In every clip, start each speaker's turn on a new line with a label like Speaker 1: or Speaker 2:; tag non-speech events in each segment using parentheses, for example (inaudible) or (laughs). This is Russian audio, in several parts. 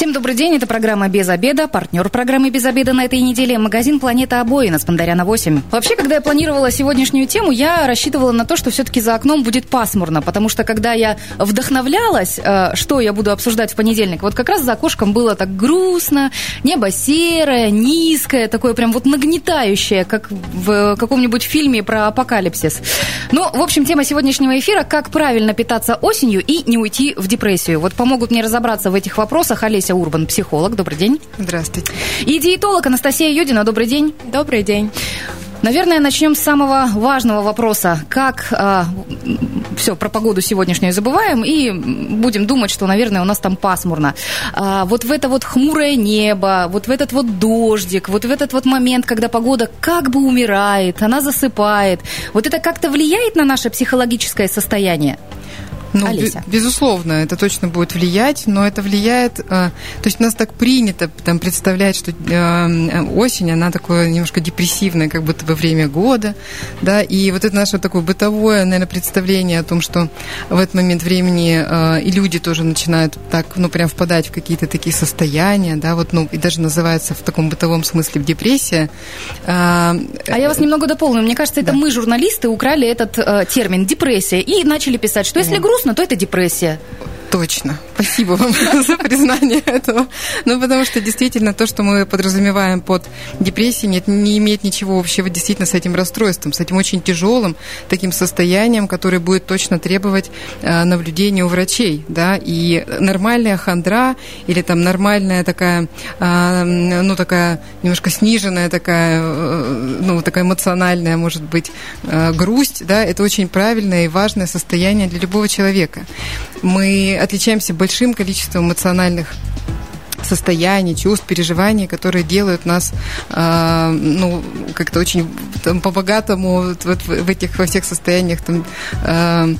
Speaker 1: Всем добрый день, это программа «Без обеда». Партнер программы «Без обеда» на этой неделе – магазин «Планета обоина» с Пандаряна 8. Вообще, когда я планировала сегодняшнюю тему, я рассчитывала на то, что все-таки за окном будет пасмурно, потому что когда я вдохновлялась, э, что я буду обсуждать в понедельник, вот как раз за окошком было так грустно, небо серое, низкое, такое прям вот нагнетающее, как в каком-нибудь фильме про апокалипсис. Ну, в общем, тема сегодняшнего эфира – как правильно питаться осенью и не уйти в депрессию. Вот помогут мне разобраться в этих вопросах Олеся Олеся Урбан, психолог. Добрый день.
Speaker 2: Здравствуйте.
Speaker 1: И диетолог Анастасия Юдина. Добрый день.
Speaker 2: Добрый день.
Speaker 1: Наверное, начнем с самого важного вопроса. Как э, а, все про погоду сегодняшнюю забываем и будем думать, что, наверное, у нас там пасмурно. А, вот в это вот хмурое небо, вот в этот вот дождик, вот в этот вот момент, когда погода как бы умирает, она засыпает. Вот это как-то влияет на наше психологическое состояние?
Speaker 2: Ну, Олеся. безусловно, это точно будет влиять, но это влияет... Э, то есть у нас так принято там, представлять, что э, осень, она такое немножко депрессивная, как будто бы время года, да, и вот это наше такое бытовое, наверное, представление о том, что в этот момент времени э, и люди тоже начинают так, ну, прям впадать в какие-то такие состояния, да, вот, ну, и даже называется в таком бытовом смысле депрессия.
Speaker 1: А я вас немного дополню. Мне кажется, это да. мы, журналисты, украли этот э, термин депрессия и начали писать, что если грустно, грустно, то это депрессия.
Speaker 2: Точно. Спасибо вам (laughs) за признание этого. Ну, потому что действительно то, что мы подразумеваем под депрессией, нет, не имеет ничего общего действительно с этим расстройством, с этим очень тяжелым таким состоянием, которое будет точно требовать э, наблюдения у врачей, да, и нормальная хандра или там нормальная такая, э, ну, такая немножко сниженная такая, э, ну, такая эмоциональная, может быть, э, грусть, да, это очень правильное и важное состояние для любого человека. Мы отличаемся большим количеством эмоциональных состояний, чувств, переживаний, которые делают нас, э, ну, как-то очень там, по-богатому вот, в этих во всех состояниях там э,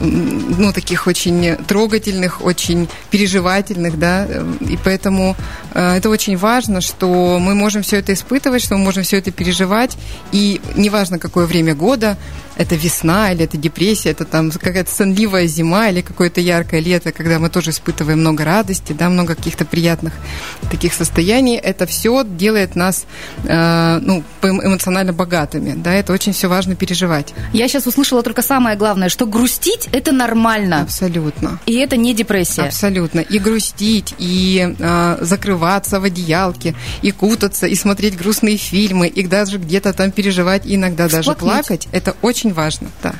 Speaker 2: ну, таких очень трогательных, очень переживательных, да, и поэтому э, это очень важно, что мы можем все это испытывать, что мы можем все это переживать, и неважно, какое время года, это весна или это депрессия, это там какая-то сонливая зима или какое-то яркое лето, когда мы тоже испытываем много радости, да, много каких-то приятных таких состояний, это все делает нас э, ну, эмоционально богатыми, да, это очень все важно переживать.
Speaker 1: Я сейчас услышала только самое главное, что грустить это нормально.
Speaker 2: Абсолютно.
Speaker 1: И это не депрессия.
Speaker 2: Абсолютно. И грустить, и э, закрываться в одеялке, и кутаться, и смотреть грустные фильмы, и даже где-то там переживать, и иногда Всплакнуть. даже плакать, это очень очень важно, да.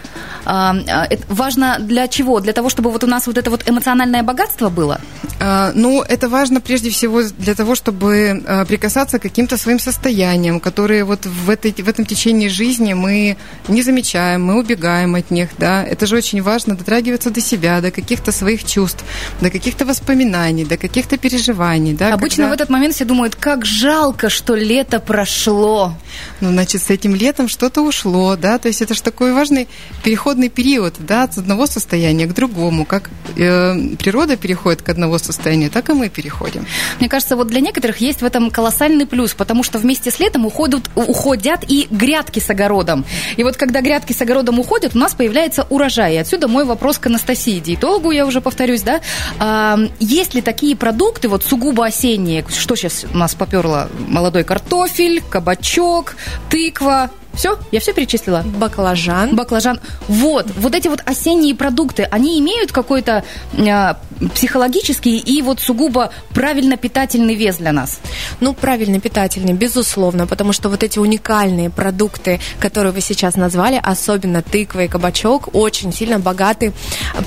Speaker 1: А, а, это важно для чего? Для того, чтобы вот у нас вот это вот эмоциональное богатство было?
Speaker 2: А, ну, это важно прежде всего для того, чтобы а, прикасаться к каким-то своим состояниям, которые вот в, этой, в этом течении жизни мы не замечаем, мы убегаем от них, да. Это же очень важно дотрагиваться до себя, до каких-то своих чувств, до каких-то воспоминаний, до каких-то переживаний, да.
Speaker 1: Обычно когда... в этот момент все думают, как жалко, что лето прошло.
Speaker 2: Ну, значит, с этим летом что-то ушло, да, то есть это же такой важный переходный период, да, от одного состояния к другому, как э, природа переходит к одного состояния, так и мы переходим.
Speaker 1: Мне кажется, вот для некоторых есть в этом колоссальный плюс, потому что вместе с летом уходят, уходят и грядки с огородом. И вот когда грядки с огородом уходят, у нас появляется урожай. И отсюда мой вопрос к Анастасии, диетологу, я уже повторюсь, да, а, есть ли такие продукты, вот сугубо осенние, что сейчас у нас поперло, молодой картофель, кабачок, тыква, все? Я все перечислила?
Speaker 2: Баклажан.
Speaker 1: Баклажан. Вот. Вот эти вот осенние продукты, они имеют какой-то э, психологический и вот сугубо правильно питательный вес для нас?
Speaker 3: Ну, правильно питательный, безусловно, потому что вот эти уникальные продукты, которые вы сейчас назвали, особенно тыква и кабачок, очень сильно богаты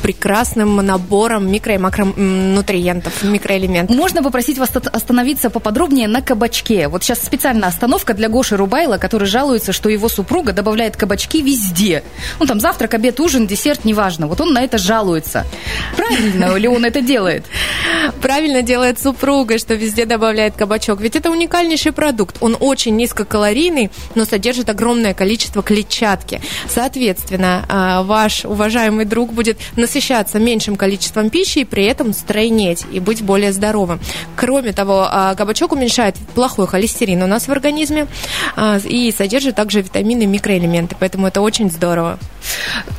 Speaker 3: прекрасным набором микро- и макронутриентов, микроэлементов.
Speaker 1: Можно попросить вас остановиться поподробнее на кабачке? Вот сейчас специальная остановка для Гоши Рубайла, который жалуется, что его супруга добавляет кабачки везде. Ну, там завтрак, обед, ужин, десерт, неважно. Вот он на это жалуется. Правильно ли он это делает?
Speaker 3: Правильно делает супруга, что везде добавляет кабачок. Ведь это уникальнейший продукт. Он очень низкокалорийный, но содержит огромное количество клетчатки. Соответственно, а, ваш уважаемый друг будет насыщаться меньшим количеством пищи и при этом стройнеть и быть более здоровым. Кроме того, а, кабачок уменьшает плохой холестерин у нас в организме а, и содержит также витамины и микроэлементы, поэтому это очень здорово.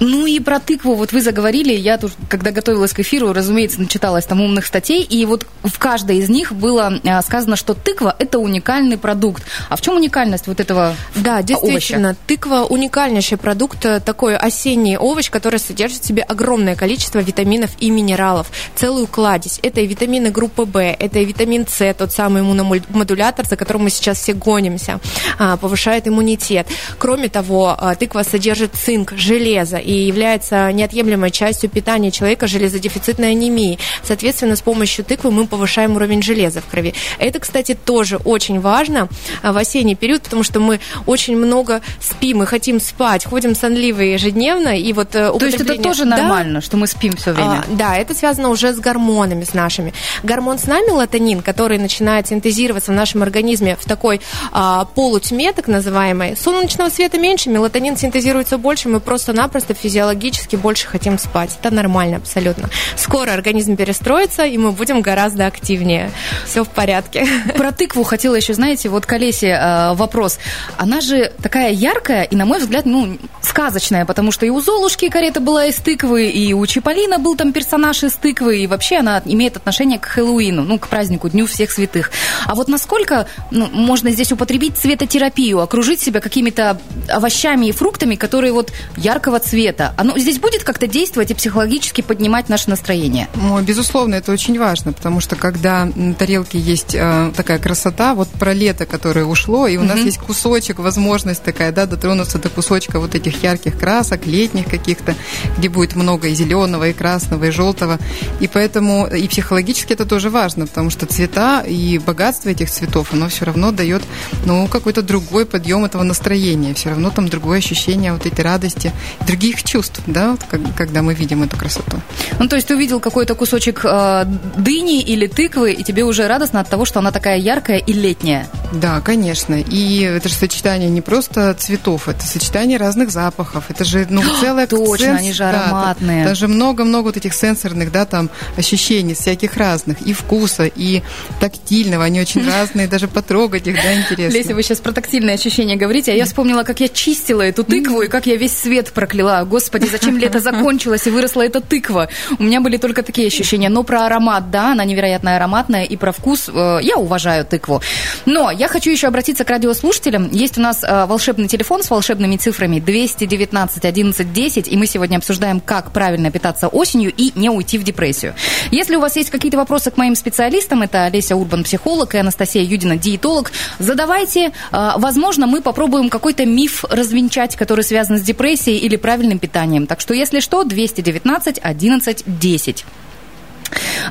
Speaker 1: Ну и про тыкву вот вы заговорили, я тут, когда готовилась к эфиру, разумеется, начиталась там умных статей, и вот в каждой из них было а, сказано, что тыква – это уникальный продукт. А в чем уникальность вот этого
Speaker 3: Да, действительно,
Speaker 1: овоща?
Speaker 3: тыква – уникальнейший продукт, э, такой осенний овощ, который содержит в себе огромное количество витаминов и минералов, целую кладезь. Это и витамины группы В, это и витамин С, тот самый иммуномодулятор, за которым мы сейчас все гонимся, а, повышает иммунитет. Кроме того, а, тыква содержит цинк, железо и является неотъемлемой частью питания человека железодефицитной анемии. Соответственно, с помощью тыквы мы повышаем уровень железа в крови. Это, кстати, тоже очень важно а, в осенний период, потому что мы очень много спим, мы хотим спать, ходим сонливые ежедневно, и вот
Speaker 1: То есть это тоже нормально, да? что мы спим все время?
Speaker 3: А, да, это связано уже с гормонами, с нашими. Гормон сна мелатонин, который начинает синтезироваться в нашем организме в такой а, полутьме, так называемой, солнечного света меньше, мелатонин синтезируется больше, мы просто-напросто физиологически больше хотим спать. Это нормально абсолютно. Скоро организм перестроится, и мы будем гораздо активнее. Все в порядке. (laughs)
Speaker 1: Про тыкву хотела еще, знаете, вот к Олесе э, вопрос. Она же такая яркая и, на мой взгляд, ну, сказочная, потому что и у Золушки карета была из тыквы, и у Чиполлина был там персонаж из тыквы, и вообще она имеет отношение к Хэллоуину, ну, к празднику, Дню всех святых. А вот насколько ну, можно здесь употребить цветотерапию, окружить себя какими-то овощами и фруктами, которые вот яркого цвета, оно здесь будет как-то действовать и психологически поднимать наше настроение?
Speaker 2: Ну, безусловно, это очень важно, потому что когда на тарелке есть э, такая красота, вот про лето, которое ушло, и у нас есть кусочек, возможность такая, да, дотронуться до кусочка вот этих ярких красок, летних каких-то, где будет много и зеленого, и красного, и желтого. И поэтому и психологически это тоже важно, потому что цвета и богатство этих цветов, оно все равно дает, ну, какой-то другой подъем этого настроения. Все равно там другое ощущение вот этой радости, других чувств, да, вот, как, когда мы видим эту красоту.
Speaker 1: Ну, то есть ты увидел какой-то кусочек э, дыни или тыквы, и тебе уже радостно от того, что она такая яркая и летняя.
Speaker 2: Да, конечно. И это же сочетание не просто цветов, это сочетание разных запахов. Это же, ну, целая
Speaker 1: Точно, сенс... они же ароматные.
Speaker 2: Да, даже много-много вот этих сенсорных, да, там, ощущений всяких разных. И вкуса, и тактильного. Они очень (laughs) разные, даже потрогать их, да, интересно.
Speaker 1: Леся, вы сейчас про тактильные ощущения говорите, а я вспомнила, как я чистила эту тыкву, и как я весь свет прокляла. Господи, зачем лето закончилось, и выросла эта тыква. У меня были только такие ощущения. Но про аромат, да, она невероятно ароматная, и про вкус э, я уважаю тыкву. Но я хочу еще обратиться к радиослушателям. Есть у нас э, волшебный телефон с волшебными цифрами 219 11 10, и мы сегодня обсуждаем, как правильно питаться осенью и не уйти в депрессию. Если у вас есть какие-то вопросы к моим специалистам, это Олеся Урбан, психолог, и Анастасия Юдина, диетолог, задавайте. Э, возможно, мы попробуем какой-то миф развенчать, который связан с депрессией или правильным питанием. Так что, если что, 219 11 10.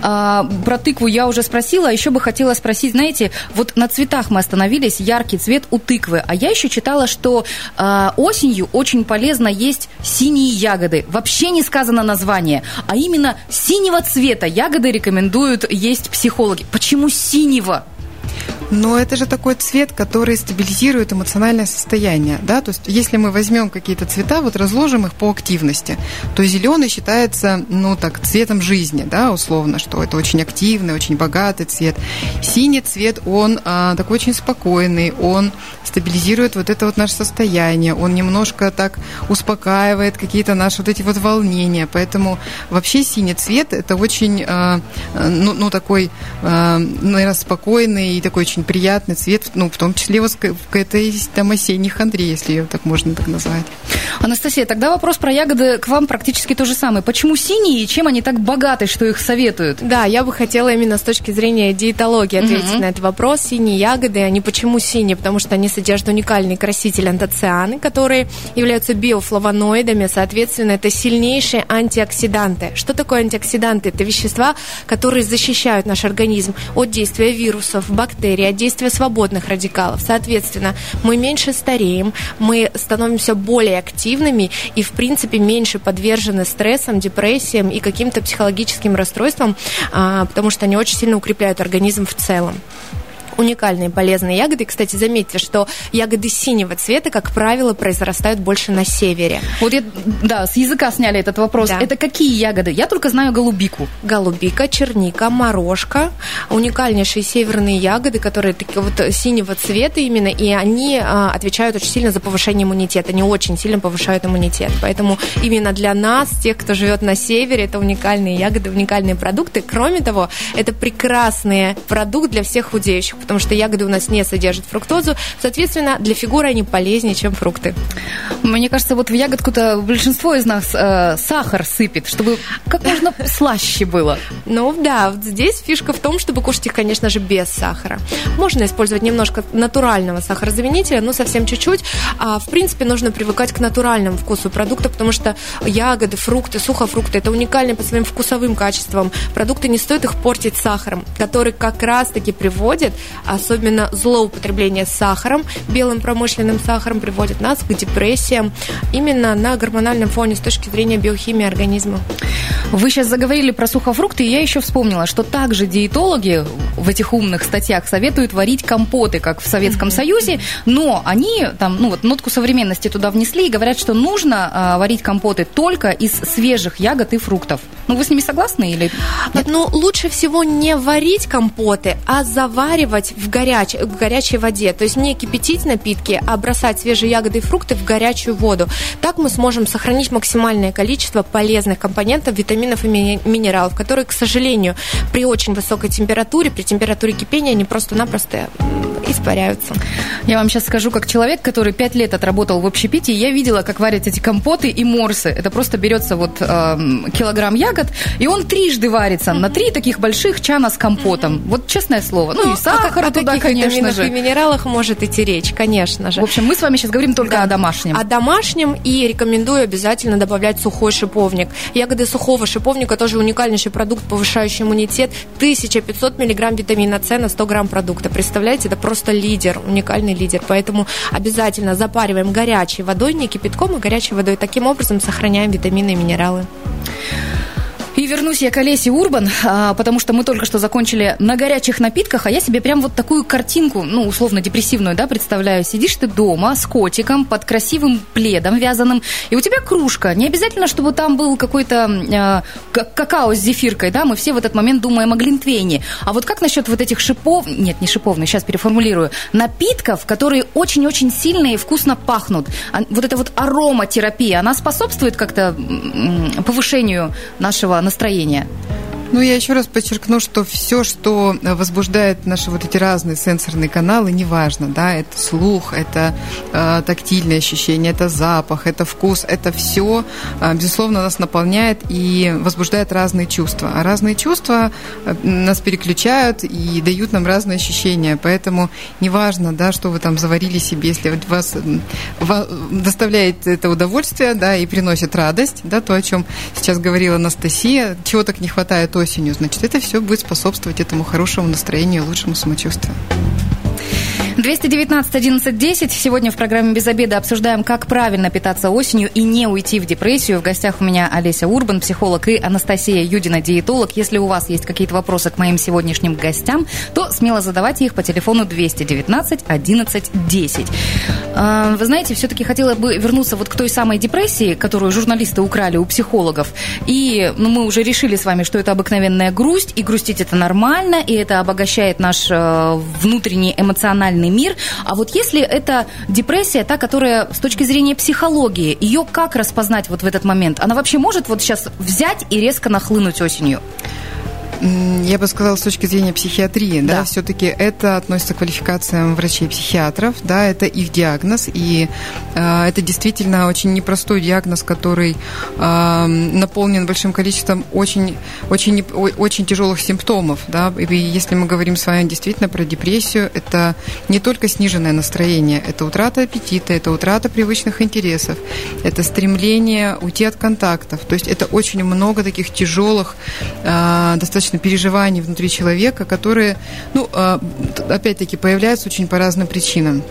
Speaker 1: А, про тыкву я уже спросила, а еще бы хотела спросить, знаете, вот на цветах мы остановились, яркий цвет у тыквы, а я еще читала, что а, осенью очень полезно есть синие ягоды. Вообще не сказано название, а именно синего цвета ягоды рекомендуют есть психологи. Почему синего?
Speaker 2: Но это же такой цвет, который стабилизирует эмоциональное состояние, да, то есть если мы возьмем какие-то цвета, вот разложим их по активности, то зеленый считается, ну так, цветом жизни, да, условно, что это очень активный, очень богатый цвет. Синий цвет, он а, такой очень спокойный, он стабилизирует вот это вот наше состояние, он немножко так успокаивает какие-то наши вот эти вот волнения, поэтому вообще синий цвет это очень, а, ну, ну такой, а, наверное, спокойный и такой очень приятный цвет, ну, в том числе вот к этой там осенней хандре, если ее так можно так назвать.
Speaker 1: Анастасия, тогда вопрос про ягоды к вам практически то же самое. Почему синие и чем они так богаты, что их советуют?
Speaker 3: Да, я бы хотела именно с точки зрения диетологии ответить угу. на этот вопрос. Синие ягоды, они почему синие? Потому что они содержат уникальный краситель антоцианы, которые являются биофлавоноидами, соответственно, это сильнейшие антиоксиданты. Что такое антиоксиданты? Это вещества, которые защищают наш организм от действия вирусов, бактерий, бактерий, от действия свободных радикалов. Соответственно, мы меньше стареем, мы становимся более активными и, в принципе, меньше подвержены стрессам, депрессиям и каким-то психологическим расстройствам, а, потому что они очень сильно укрепляют организм в целом уникальные полезные ягоды. Кстати, заметьте, что ягоды синего цвета, как правило, произрастают больше на севере.
Speaker 1: Вот я, да, с языка сняли этот вопрос. Да. Это какие ягоды? Я только знаю голубику.
Speaker 3: Голубика, черника, морожка. Уникальнейшие северные ягоды, которые такие вот синего цвета именно, и они а, отвечают очень сильно за повышение иммунитета. Они очень сильно повышают иммунитет. Поэтому именно для нас, тех, кто живет на севере, это уникальные ягоды, уникальные продукты. Кроме того, это прекрасный продукт для всех худеющих, потому что ягоды у нас не содержат фруктозу. Соответственно, для фигуры они полезнее, чем фрукты.
Speaker 1: Мне кажется, вот в ягодку-то большинство из нас э, сахар сыпет, чтобы как можно слаще было.
Speaker 3: Ну да, вот здесь фишка в том, чтобы кушать их, конечно же, без сахара. Можно использовать немножко натурального сахарозаменителя, но совсем чуть-чуть. А, в принципе, нужно привыкать к натуральному вкусу продукта, потому что ягоды, фрукты, сухофрукты – это уникальные по своим вкусовым качествам. Продукты не стоит их портить сахаром, который как раз-таки приводит особенно злоупотребление сахаром, белым промышленным сахаром приводит нас к депрессиям именно на гормональном фоне с точки зрения биохимии организма.
Speaker 1: Вы сейчас заговорили про сухофрукты, и я еще вспомнила, что также диетологи в этих умных статьях советуют варить компоты, как в Советском mm-hmm. Союзе, но они там, ну вот, нотку современности туда внесли и говорят, что нужно а, варить компоты только из свежих ягод и фруктов. Ну, вы с ними согласны или
Speaker 3: нет? Ну, лучше всего не варить компоты, а заваривать в, горяч... в горячей воде. То есть не кипятить напитки, а бросать свежие ягоды и фрукты в горячую воду. Так мы сможем сохранить максимальное количество полезных компонентов, витаминов и минералов, которые, к сожалению, при очень высокой температуре, при температуре кипения, они просто-напросто испаряются.
Speaker 1: Я вам сейчас скажу, как человек, который пять лет отработал в общепите, я видела, как варят эти компоты и морсы. Это просто берется вот э, килограмм ягод, и он трижды варится на три таких больших чана с компотом. Вот честное слово. Ну, ну и сахар
Speaker 3: о,
Speaker 1: туда,
Speaker 3: о
Speaker 1: конечно же.
Speaker 3: и минералах может идти речь, конечно же.
Speaker 1: В общем, мы с вами сейчас говорим только да. о домашнем.
Speaker 3: О домашнем и рекомендую обязательно добавлять сухой шиповник. Ягоды сухого шиповника тоже уникальнейший продукт, повышающий иммунитет. 1500 миллиграмм витамина С на 100 грамм продукта. Представляете, это просто лидер, уникальный лидер. Поэтому обязательно запариваем горячей водой, не кипятком, а горячей водой. Таким образом сохраняем витамины и минералы.
Speaker 1: И вернусь я к Олесе Урбан, а, потому что мы только что закончили на горячих напитках, а я себе прям вот такую картинку, ну, условно депрессивную, да, представляю. Сидишь ты дома с котиком под красивым пледом вязаным, и у тебя кружка. Не обязательно, чтобы там был какой-то э, какао с зефиркой, да, мы все в этот момент думаем о глинтвейне. А вот как насчет вот этих шипов, нет, не шиповных, сейчас переформулирую, напитков, которые очень-очень сильные и вкусно пахнут. А, вот эта вот ароматерапия, она способствует как-то повышению нашего настроения.
Speaker 2: Ну, я еще раз подчеркну, что все, что возбуждает наши вот эти разные сенсорные каналы, неважно, да, это слух, это э, тактильные ощущения, это запах, это вкус, это все, э, безусловно, нас наполняет и возбуждает разные чувства. А разные чувства э, нас переключают и дают нам разные ощущения. Поэтому неважно, да, что вы там заварили себе, если вас, вас доставляет это удовольствие, да, и приносит радость, да, то, о чем сейчас говорила Анастасия, чего так не хватает осенью, значит, это все будет способствовать этому хорошему настроению, лучшему самочувствию.
Speaker 1: 219 11 10. Сегодня в программе «Без обеда» обсуждаем, как правильно питаться осенью и не уйти в депрессию. В гостях у меня Олеся Урбан, психолог, и Анастасия Юдина, диетолог. Если у вас есть какие-то вопросы к моим сегодняшним гостям, то смело задавайте их по телефону 219 11 10. Вы знаете, все-таки хотела бы вернуться вот к той самой депрессии, которую журналисты украли у психологов. И ну, мы уже решили с вами, что это обыкновенная грусть, и грустить это нормально, и это обогащает наш э, внутренний эмоциональный эмоциональный мир. А вот если это депрессия, та, которая с точки зрения психологии, ее как распознать вот в этот момент? Она вообще может вот сейчас взять и резко нахлынуть осенью?
Speaker 2: Я бы сказала, с точки зрения психиатрии, да, да. все-таки это относится к квалификациям врачей-психиатров, да, это их диагноз, и э, это действительно очень непростой диагноз, который э, наполнен большим количеством очень, очень, очень тяжелых симптомов, да, и если мы говорим с вами действительно про депрессию, это не только сниженное настроение, это утрата аппетита, это утрата привычных интересов, это стремление уйти от контактов, то есть это очень много таких тяжелых, э, достаточно достаточно переживаний внутри человека, которые, ну, а, опять-таки, появляются очень по разным причинам.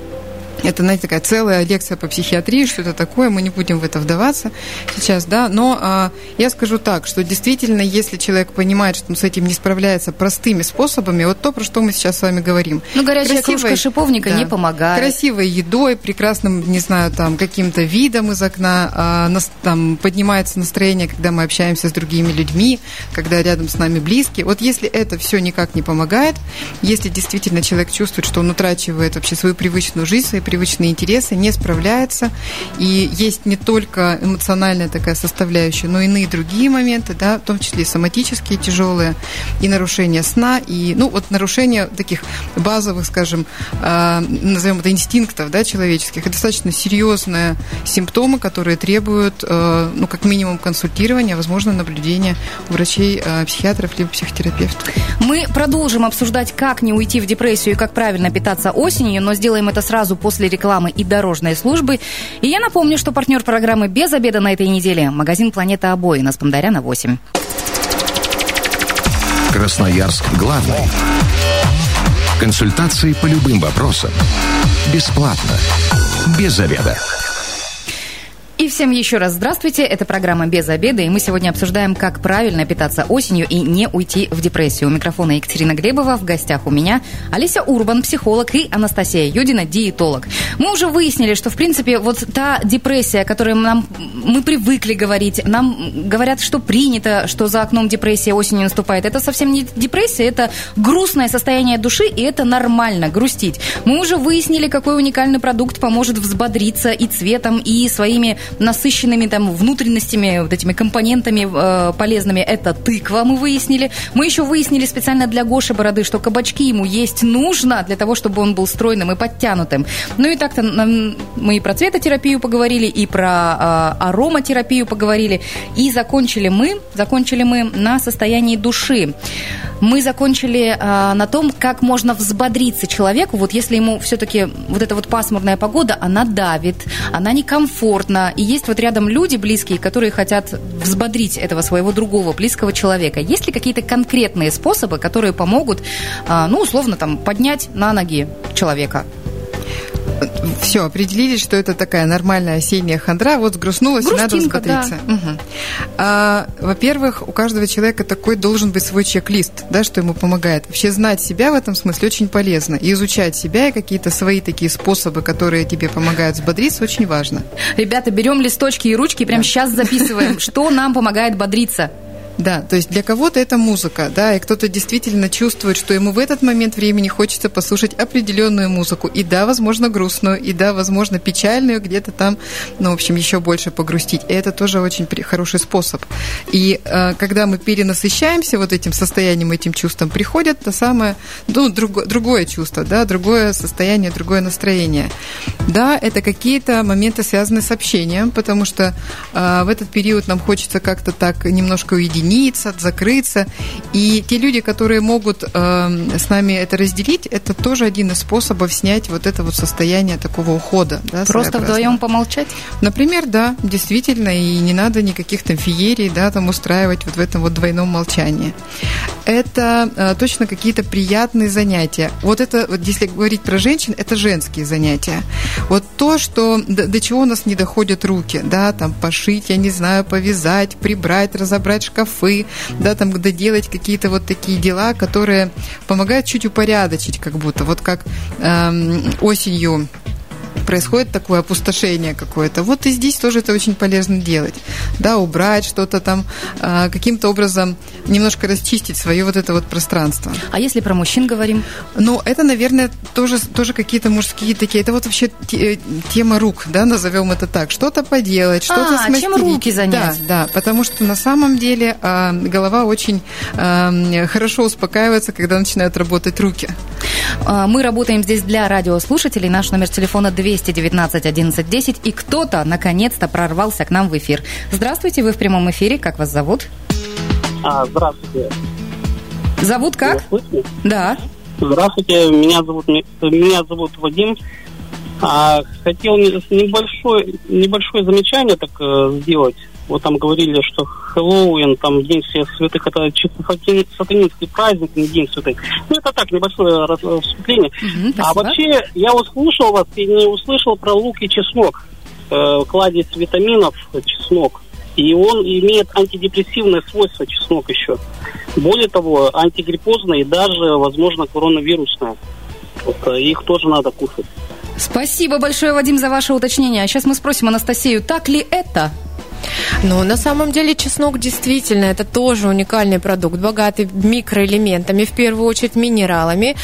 Speaker 2: Это, знаете, такая целая лекция по психиатрии, что это такое, мы не будем в это вдаваться сейчас, да, но а, я скажу так, что действительно, если человек понимает, что он с этим не справляется простыми способами, вот то, про что мы сейчас с вами говорим.
Speaker 1: Ну, горячая красивой, кружка шиповника да, не помогает.
Speaker 2: Красивой едой, прекрасным, не знаю, там, каким-то видом из окна, а, нас, там, поднимается настроение, когда мы общаемся с другими людьми, когда рядом с нами близкие. Вот если это все никак не помогает, если действительно человек чувствует, что он утрачивает вообще свою привычную жизнь, привычные интересы, не справляется. И есть не только эмоциональная такая составляющая, но иные другие моменты, да, в том числе и соматические тяжелые, и нарушение сна, и, ну, вот нарушение таких базовых, скажем, э, назовем это инстинктов, да, человеческих. Это достаточно серьезные симптомы, которые требуют, э, ну, как минимум консультирования, возможно, наблюдения у врачей, э, психиатров либо психотерапевтов.
Speaker 1: Мы продолжим обсуждать, как не уйти в депрессию и как правильно питаться осенью, но сделаем это сразу после после рекламы и дорожной службы. И я напомню, что партнер программы «Без обеда» на этой неделе – магазин «Планета обои» на Спандаряна 8.
Speaker 4: Красноярск главный. Консультации по любым вопросам. Бесплатно. Без обеда.
Speaker 1: И всем еще раз здравствуйте. Это программа «Без обеда», и мы сегодня обсуждаем, как правильно питаться осенью и не уйти в депрессию. У микрофона Екатерина Глебова, в гостях у меня Олеся Урбан, психолог, и Анастасия Юдина, диетолог. Мы уже выяснили, что, в принципе, вот та депрессия, которую нам, мы привыкли говорить, нам говорят, что принято, что за окном депрессия осенью наступает, это совсем не депрессия, это грустное состояние души, и это нормально, грустить. Мы уже выяснили, какой уникальный продукт поможет взбодриться и цветом, и своими насыщенными там внутренностями, вот этими компонентами э, полезными. Это тыква, мы выяснили. Мы еще выяснили специально для Гоши Бороды, что кабачки ему есть нужно для того, чтобы он был стройным и подтянутым. Ну и так-то мы и про цветотерапию поговорили, и про э, ароматерапию поговорили. И закончили мы, закончили мы на состоянии души. Мы закончили э, на том, как можно взбодриться человеку, вот если ему все-таки вот эта вот пасмурная погода, она давит, она некомфортна, и есть вот рядом люди близкие, которые хотят взбодрить этого своего другого близкого человека. Есть ли какие-то конкретные способы, которые помогут, а, ну, условно, там, поднять на ноги человека?
Speaker 2: Все, определились, что это такая нормальная осенняя хандра, вот сгрустнулась, и надо взбодриться. Да. Угу. А, во-первых, у каждого человека такой должен быть свой чек-лист, да, что ему помогает. Вообще знать себя в этом смысле очень полезно. И изучать себя и какие-то свои такие способы, которые тебе помогают взбодриться, очень важно.
Speaker 1: Ребята, берем листочки и ручки, прямо да. сейчас записываем, (laughs) что нам помогает бодриться.
Speaker 2: Да, то есть для кого-то это музыка, да, и кто-то действительно чувствует, что ему в этот момент времени хочется послушать определенную музыку. И да, возможно, грустную, и да, возможно, печальную, где-то там, ну, в общем, еще больше погрустить. И это тоже очень хороший способ. И э, когда мы перенасыщаемся вот этим состоянием, этим чувством, приходит то самое, ну, друг, другое чувство, да, другое состояние, другое настроение. Да, это какие-то моменты, связанные с общением, потому что э, в этот период нам хочется как-то так немножко уединиться уединиться, закрыться. И те люди, которые могут э, с нами это разделить, это тоже один из способов снять вот это вот состояние такого ухода. Да,
Speaker 1: Просто вдвоем помолчать?
Speaker 2: Например, да, действительно, и не надо никаких там феерий, да, там устраивать вот в этом вот двойном молчании. Это э, точно какие-то приятные занятия. Вот это, вот если говорить про женщин, это женские занятия. Вот то, что до, до чего у нас не доходят руки, да, там пошить, я не знаю, повязать, прибрать, разобрать шкаф, шкафы, да, там доделать какие-то вот такие дела, которые помогают чуть упорядочить, как будто. Вот как эм, осенью происходит такое опустошение какое-то. Вот и здесь тоже это очень полезно делать. Да, убрать что-то там, а, каким-то образом немножко расчистить свое вот это вот пространство.
Speaker 1: А если про мужчин говорим?
Speaker 2: Ну, это, наверное, тоже, тоже какие-то мужские такие. Это вот вообще э, тема рук, да, назовем это так. Что-то поделать, что-то а, смастерить.
Speaker 1: чем руки занять?
Speaker 2: Да, да, потому что на самом деле э, голова очень хорошо успокаивается, когда начинают работать руки.
Speaker 1: А, мы работаем здесь для радиослушателей. Наш номер телефона 219 11 10. И кто-то наконец-то прорвался к нам в эфир. Здравствуйте, вы в прямом эфире. Как вас зовут?
Speaker 5: А, здравствуйте.
Speaker 1: Зовут как? Да.
Speaker 5: Здравствуйте, меня зовут меня зовут Вадим. А, хотел небольшое, небольшое замечание так э, сделать. Вот там говорили, что Хэллоуин, там День всех святых, это чисто сатани- сатанинский праздник, не День святых. Ну, это так, небольшое вступление.
Speaker 1: Мгм,
Speaker 5: А
Speaker 1: спасибо.
Speaker 5: вообще, я услышал вас и не услышал про лук и чеснок. Э, кладезь витаминов чеснок. И он имеет антидепрессивное свойство, чеснок еще. Более того, антигриппозное и даже, возможно, коронавирусное. Вот, э, их тоже надо кушать.
Speaker 1: Спасибо большое, Вадим, за ваше уточнение. А сейчас мы спросим Анастасию, так ли это?
Speaker 3: Но на самом деле чеснок действительно это тоже уникальный продукт, богатый микроэлементами, в первую очередь минералами.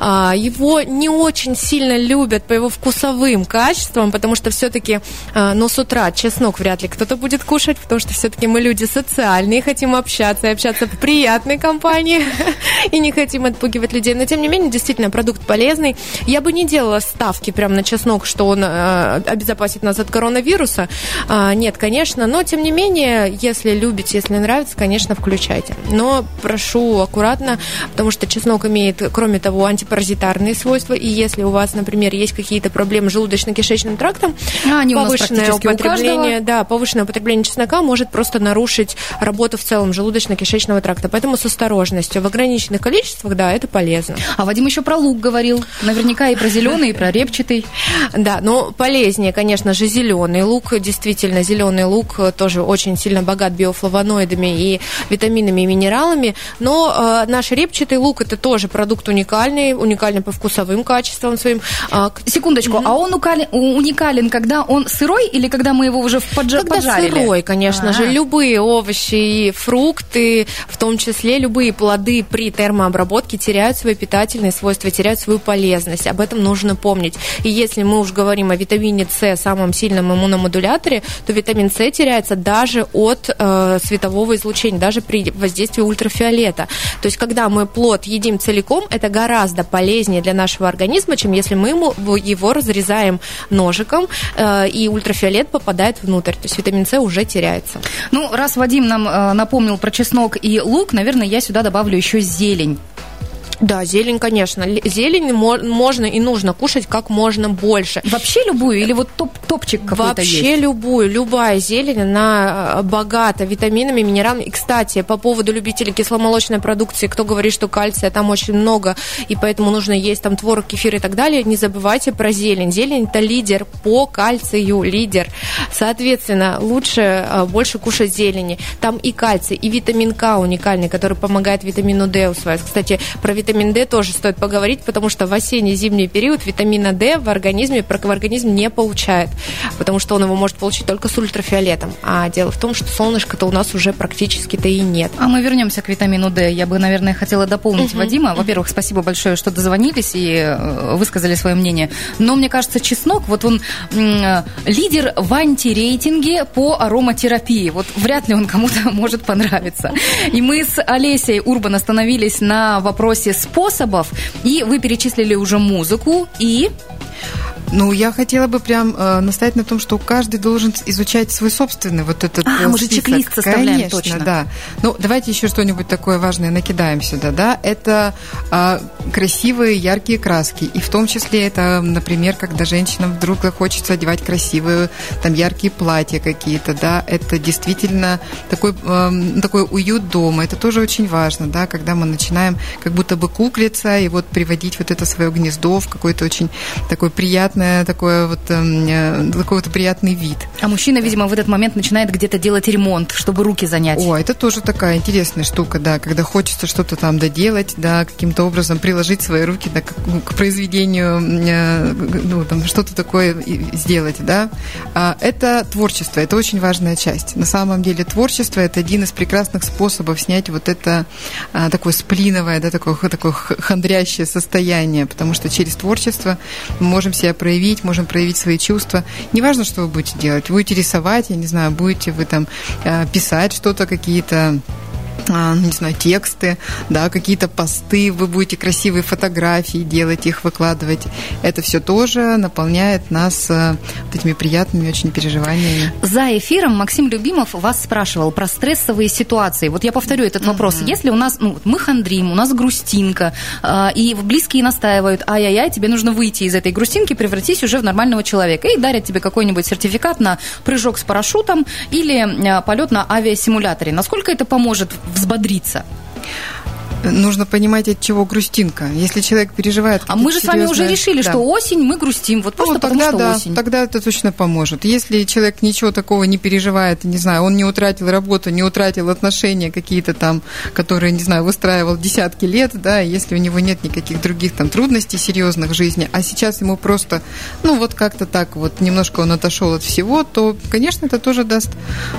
Speaker 3: А, Его не очень сильно любят по его вкусовым качествам, потому что все-таки, ну, с утра чеснок вряд ли кто-то будет кушать, потому что все-таки мы люди социальные, хотим общаться и общаться в приятной компании (laughs) и не хотим отпугивать людей. Но, тем не менее, действительно, продукт полезный. Я бы не делала ставки прямо на чеснок, что он э, обезопасит нас от коронавируса. А, Нет, конечно, но, тем не менее, если любите, если нравится, конечно, включайте. Но прошу аккуратно, потому что чеснок имеет, кроме того, антипаразитарные свойства, и если у вас, например, есть какие-то проблемы с желудочно-кишечным трактом,
Speaker 1: А, они
Speaker 3: повышенное употребление, да, повышенное употребление чеснока может просто нарушить работу в целом желудочно-кишечного тракта. Поэтому с осторожностью. В ограниченных количествах, да, это полезно.
Speaker 1: А Вадим еще про лук говорил. Наверняка и про зеленый, и про репчатый.
Speaker 3: Да, но полезнее, конечно же, зеленый лук. Действительно, зеленый лук тоже очень сильно богат биофлавоноидами и витаминами и минералами. Но э, наш репчатый лук это тоже продукт уникальный, уникальный по вкусовым качествам своим. А,
Speaker 1: Секундочку, а он укален- у- уникален, когда он сырой или когда мы его уже в подж-
Speaker 3: Когда
Speaker 1: поджарили?
Speaker 3: сырой, конечно
Speaker 1: А.
Speaker 3: же, любые овощи и фрукты, в том числе любые плоды при термообработке теряют свои питательные свойства, теряют свою полезность. Об этом нужно помнить. И если мы уж говорим о витамине С, самом сильном иммуномодуляторе, то витамин С теряется даже от э, светового излучения, даже при воздействии ультрафиолета. То есть, когда мы плод едим целиком, это гораздо полезнее для нашего организма, чем если мы ему, его разрезаем ножиком, э, и ультрафиолет попадает внутрь. То есть, витамин С уже теряется.
Speaker 1: Ну, раз Вадим нам э, напомнил про чеснок и лук, наверное, я сюда добавлю еще зелень.
Speaker 3: Да, зелень, конечно. Зелень мо- можно и нужно кушать как можно больше.
Speaker 1: Вообще любую или вот топ топчик какой-то
Speaker 3: Вообще
Speaker 1: есть?
Speaker 3: любую, любая зелень, она э, богата витаминами, минералами. И, кстати, по поводу любителей кисломолочной продукции, кто говорит, что кальция там очень много, и поэтому нужно есть там творог, кефир и так далее, не забывайте про зелень. Зелень – это лидер по кальцию, лидер. Соответственно, лучше э, больше кушать зелени. Там и кальций, и витамин К уникальный, который помогает витамину D усваивать. Кстати, про витамин D тоже стоит поговорить, потому что в осенне-зимний период витамина D в организме, в организм не получает, потому что он его может получить только с ультрафиолетом. А дело в том, что солнышко-то у нас уже практически-то и нет.
Speaker 1: А мы вернемся к витамину D. Я бы, наверное, хотела дополнить Вадима. Во-первых, спасибо большое, что дозвонились и э, высказали свое мнение. Но мне кажется, чеснок, вот он э, лидер в антирейтинге по ароматерапии. Вот вряд ли он кому-то (laughs) может понравиться. И мы с Олесей Урбан остановились на вопросе способов, и вы перечислили уже музыку и...
Speaker 2: Ну, я хотела бы прям э, настоять на том, что каждый должен изучать свой собственный вот этот
Speaker 1: А,
Speaker 2: э,
Speaker 1: мы же
Speaker 2: список.
Speaker 1: чек-лист составляем,
Speaker 2: Конечно,
Speaker 1: точно.
Speaker 2: да. Ну, давайте еще что-нибудь такое важное накидаем сюда, да. Это а, красивые, яркие краски. И в том числе это, например, когда женщинам вдруг захочется одевать красивые, там, яркие платья какие-то, да. Это действительно такой, эм, такой уют дома. Это тоже очень важно, да, когда мы начинаем как будто бы куклиться и вот приводить вот это свое гнездо в какой-то очень такой приятное, такое вот, эм, э, такой вот приятный вид.
Speaker 1: А мужчина, видимо, в этот момент начинает где-то делать ремонт, чтобы руки занять.
Speaker 2: О, это тоже такая интересная штука, да, когда хочется что-то там доделать, да, каким-то образом приложить свои руки да, к, ну, к произведению, э, ну, там, что-то такое сделать, да. А, Это творчество, это очень важная часть. На самом деле творчество – это один из прекрасных способов снять вот это а, такое сплиновое, да, такое, такое хандрящее состояние, потому что через творчество мы можем себя проявить, можем проявить свои чувства. Неважно, что вы будете делать. Будете рисовать, я не знаю, будете вы там э, писать что-то, какие-то не знаю, тексты, да, какие-то посты, вы будете красивые фотографии делать, их выкладывать. Это все тоже наполняет нас э, вот этими приятными очень переживаниями.
Speaker 1: За эфиром Максим Любимов вас спрашивал про стрессовые ситуации. Вот я повторю этот вопрос. Mm-hmm. Если у нас, ну, мы хандрим, у нас грустинка, э, и близкие настаивают, ай-яй-яй, тебе нужно выйти из этой грустинки, превратись уже в нормального человека, и дарят тебе какой-нибудь сертификат на прыжок с парашютом или э, полет на авиасимуляторе. Насколько это поможет взбодриться?
Speaker 2: Нужно понимать, от чего грустинка. Если человек переживает...
Speaker 1: А мы же серьезные... с вами уже решили, да. что осень мы грустим, вот просто ну,
Speaker 2: тогда,
Speaker 1: потому,
Speaker 2: что
Speaker 1: да, осень.
Speaker 2: Тогда это точно поможет. Если человек ничего такого не переживает, не знаю, он не утратил работу, не утратил отношения какие-то там, которые, не знаю, выстраивал десятки лет, да, если у него нет никаких других там трудностей серьезных в жизни, а сейчас ему просто, ну вот как-то так вот, немножко он отошел от всего, то, конечно, это тоже даст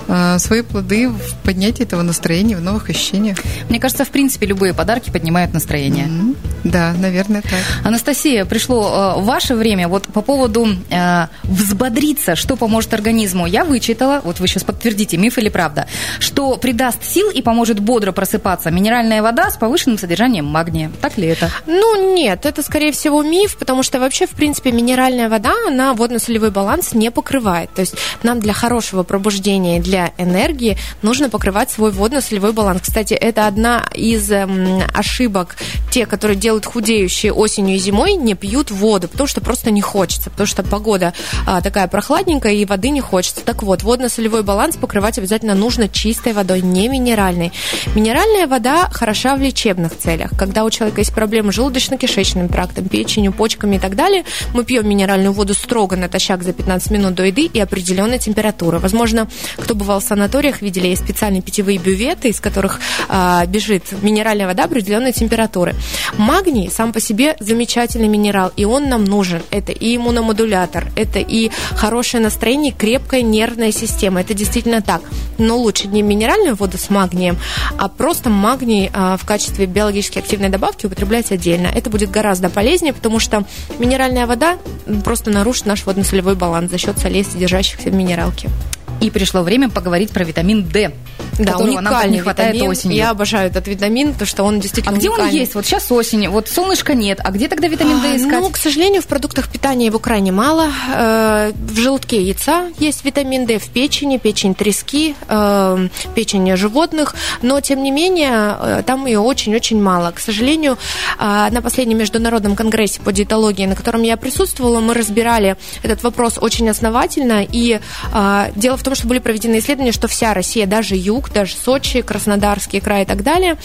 Speaker 2: э, свои плоды в поднятии этого настроения, в новых ощущениях.
Speaker 1: Мне кажется, в принципе, любые подарки поднимают настроение. Mm-hmm.
Speaker 2: Да, наверное, так.
Speaker 1: Анастасия, пришло э, ваше время. Вот по поводу э, взбодриться, что поможет организму. Я вычитала, вот вы сейчас подтвердите, миф или правда, что придаст сил и поможет бодро просыпаться минеральная вода с повышенным содержанием магния. Так ли это?
Speaker 3: Ну, нет, это, скорее всего, миф, потому что вообще, в принципе, минеральная вода, она водно-солевой баланс не покрывает. То есть нам для хорошего пробуждения, для энергии нужно покрывать свой водно-солевой баланс. Кстати, это одна из ошибок. Те, которые делают худеющие осенью и зимой, не пьют воду, потому что просто не хочется, потому что погода а, такая прохладненькая и воды не хочется. Так вот, водно-солевой баланс покрывать обязательно нужно чистой водой, не минеральной. Минеральная вода хороша в лечебных целях. Когда у человека есть проблемы с желудочно-кишечным трактом, печенью, почками и так далее, мы пьем минеральную воду строго натощак за 15 минут до еды и определенной температуры. Возможно, кто бывал в санаториях, видели, есть специальные питьевые бюветы, из которых а, бежит минеральная вода определенной температуры. Магний сам по себе замечательный минерал, и он нам нужен. Это и иммуномодулятор, это и хорошее настроение, крепкая нервная система. Это действительно так. Но лучше не минеральную воду с магнием, а просто магний а, в качестве биологически активной добавки употреблять отдельно. Это будет гораздо полезнее, потому что минеральная вода просто нарушит наш водно-солевой баланс за счет солей, содержащихся в минералке.
Speaker 1: И пришло время поговорить про витамин D.
Speaker 3: Да, уникальный
Speaker 1: не хватает
Speaker 3: витамин.
Speaker 1: осенью.
Speaker 3: Я обожаю этот витамин, потому что он действительно
Speaker 1: А где
Speaker 3: уникальный.
Speaker 1: он есть? Вот сейчас осень, вот солнышка нет. А где тогда витамин D искать?
Speaker 3: Ну, к сожалению, в продуктах питания его крайне мало. Э, в желтке яйца есть витамин D, в печени, печень трески, э, печень животных. Но, тем не менее, э, там ее очень-очень мало. К сожалению, на последнем международном конгрессе по диетологии, на котором я присутствовала, мы разбирали этот вопрос очень основательно. И дело в том, что были проведены исследования, что вся Россия, даже юг, даже Сочи, Краснодарский край и так далее,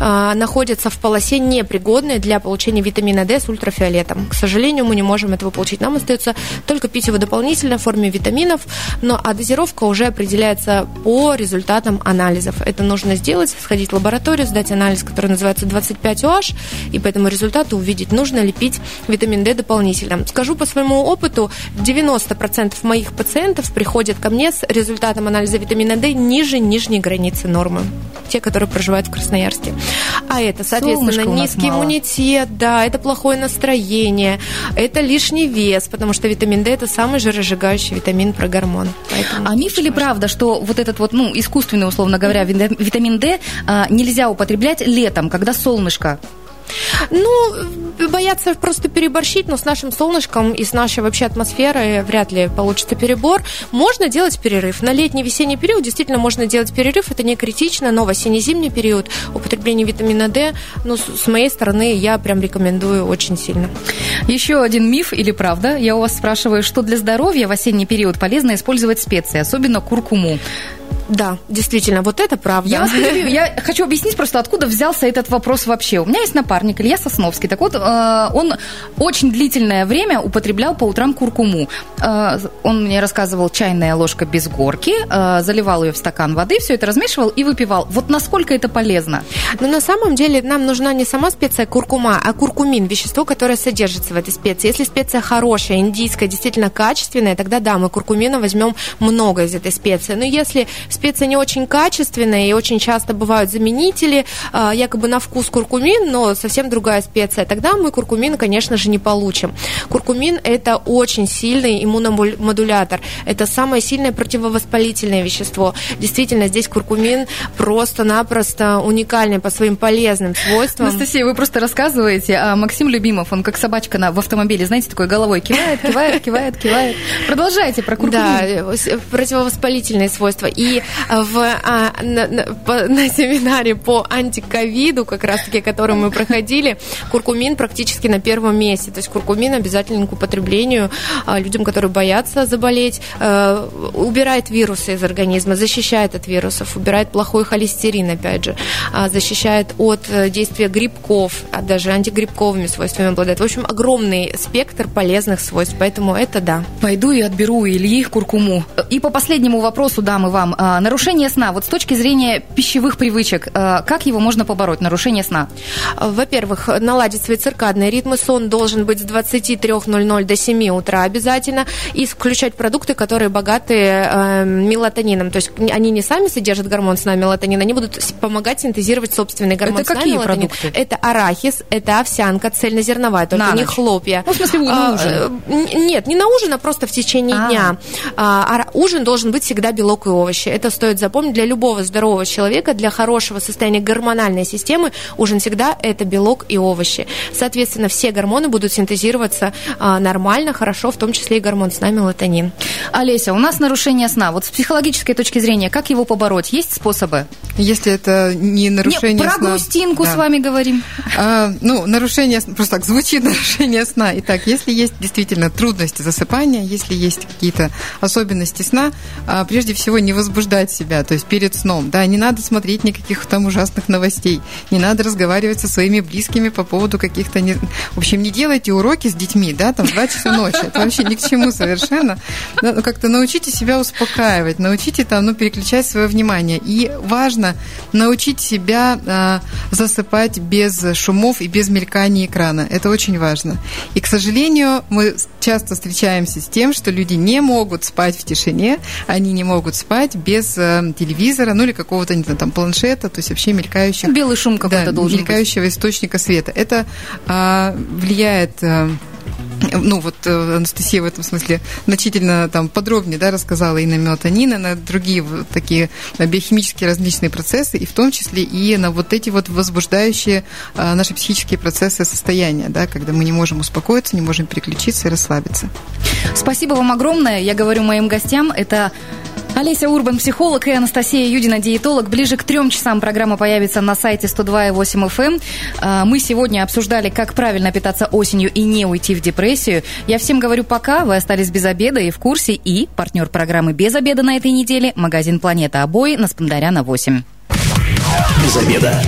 Speaker 3: а, находятся в полосе непригодной для получения витамина D с ультрафиолетом. К сожалению, мы не можем этого получить. Нам остается только пить его дополнительно в форме витаминов, но а дозировка уже определяется по результатам анализов. Это нужно сделать, сходить в лабораторию, сдать анализ, который называется 25OH, и по этому результату увидеть, нужно ли пить витамин D дополнительно. Скажу по своему опыту, 90% моих пациентов приходят ко мне с результатом анализа витамина D ниже нижней границы нормы. Те, которые проживают в Красноярске. А это, соответственно,
Speaker 1: Солнышко
Speaker 3: низкий иммунитет, да, это плохое настроение, это лишний вес, потому что витамин D это самый жиросжигающий витамин про гормон. Поэтому
Speaker 1: А миф или правда, что вот этот вот, ну, искусственный, условно говоря, вита- витамин D а, нельзя употреблять летом, когда солнышко?
Speaker 3: Ну, боятся просто переборщить, но с нашим солнышком и с нашей вообще атмосферой вряд ли получится перебор. Можно делать перерыв. На летний весенний период действительно можно делать перерыв, это не критично, но в осенне-зимний период употребление витамина D, ну, с моей стороны, я прям рекомендую очень сильно.
Speaker 1: Еще один миф или правда? Я у вас спрашиваю, что для здоровья в осенний период полезно использовать специи, особенно куркуму.
Speaker 3: Да, действительно, вот это правда.
Speaker 1: Я, вас перебью. Я (laughs) хочу объяснить просто, откуда взялся этот вопрос вообще. У меня есть напарник Илья Сосновский. Так вот, э, он очень длительное время употреблял по утрам куркуму. Э, Он мне рассказывал, чайная ложка без горки, э, заливал ее в стакан воды, все это размешивал и выпивал. Вот насколько это полезно?
Speaker 3: Но на самом деле нам нужна не сама специя куркума, а куркумин, вещество, которое содержится в этой специи. Если специя хорошая, индийская, действительно качественная, тогда да, мы куркумина возьмем много из этой специи. Но если специя специя не очень качественная, и очень часто бывают заменители, а, якобы на вкус куркумин, но совсем другая специя, тогда мы куркумин, конечно же, не получим. Куркумин – это очень сильный иммуномодулятор, это самое сильное противовоспалительное вещество. Действительно, здесь куркумин просто-напросто уникальный по своим полезным свойствам.
Speaker 1: Анастасия, вы просто рассказываете, а Максим Любимов, он как собачка на, в автомобиле, знаете, такой головой кивает, кивает, кивает, кивает. Продолжайте про куркумин.
Speaker 3: Да, противовоспалительные свойства. И в, а, на, на, по, (laughs) на семинаре по антиковиду, как раз-таки, который мы проходили, куркумин практически на первом месте. То есть куркумин обязателен к употреблению а, людям, которые боятся заболеть, а, убирает вирусы из организма, защищает от вирусов, убирает плохой холестерин, опять же, а, защищает от э, действия грибков, а даже антигрибковыми свойствами обладает. В общем, огромный спектр полезных свойств, поэтому это да.
Speaker 1: Пойду и отберу у Ильи куркуму. И по последнему вопросу, дамы, вам. А, нарушение сна. Вот с точки зрения пищевых привычек, а, как его можно побороть, нарушение сна?
Speaker 3: Во-первых, наладить свои циркадные ритмы. Сон должен быть с 23.00 до 7 утра обязательно. И включать продукты, которые богаты э, мелатонином. То есть они не сами содержат гормон сна мелатонин, они будут помогать синтезировать собственный гормон
Speaker 1: это
Speaker 3: сна
Speaker 1: какие
Speaker 3: мелатонин.
Speaker 1: продукты?
Speaker 3: Это арахис, это овсянка цельнозерновая, только
Speaker 1: На
Speaker 3: не
Speaker 1: ночь.
Speaker 3: хлопья.
Speaker 1: Ну, в смысле, на
Speaker 3: А,
Speaker 1: ужин.
Speaker 3: н- Нет, не на ужин, а просто в течение
Speaker 1: А.
Speaker 3: дня. А, а ужин должен быть всегда белок и овощи. Это стоит запомнить для любого здорового человека, для хорошего состояния гормональной системы. Ужин всегда это белок и овощи. Соответственно, все гормоны будут синтезироваться а, нормально, хорошо, в том числе и гормон сна мелатонин.
Speaker 1: Олеся, у нас нарушение сна. Вот с психологической точки зрения, как его побороть? Есть способы?
Speaker 2: Если это не нарушение
Speaker 1: Не, про
Speaker 2: сна.
Speaker 1: грустинку
Speaker 2: Да.
Speaker 1: с вами говорим.
Speaker 2: А, ну, нарушение, сна- просто так звучит (laughs) нарушение сна. Итак, если есть действительно трудности засыпания, если есть какие-то особенности сна, а, прежде всего не возбуждать себя, то есть перед сном, да, не надо смотреть никаких там ужасных новостей, не надо разговаривать со своими близкими по поводу каких-то, не... в общем, не делайте уроки с детьми, да, там 2 часа ночи, это вообще ни к чему совершенно. Ну, как-то научите себя успокаивать, научите там, ну, переключать свое внимание. И важно научить себя а, засыпать без шумов и без мелькания экрана. Это очень важно. И, к сожалению, мы часто встречаемся с тем, что люди не могут спать в тишине, они не могут спать без э, телевизора, ну или какого-то, не знаю, там, планшета, то есть вообще мелькающих
Speaker 1: Белый шум какой-то
Speaker 2: да,
Speaker 1: должен быть.
Speaker 2: мелькающего источника света. Это а, влияет а, ну вот э, Анастасия в этом смысле значительно там подробнее да, рассказала и на мелатонин, и на другие вот такие биохимические различные процессы, и в том числе и на вот эти вот возбуждающие наши психические процессы состояния, да, когда мы не можем успокоиться, не можем переключиться и расслабиться.
Speaker 1: Спасибо вам огромное. Я говорю моим гостям. Это Олеся Урбан, психолог, и Анастасия Юдина, диетолог. Ближе к трем часам программа появится на сайте 102.8 FM. А, Мы сегодня обсуждали, как правильно питаться осенью и не уйти в депрессию. Я всем говорю пока. Вы остались без обеда и в курсе. И партнер программы «Без обеда» на этой неделе – магазин «Планета Обои» на Спандаряна 8.
Speaker 4: Без обеда.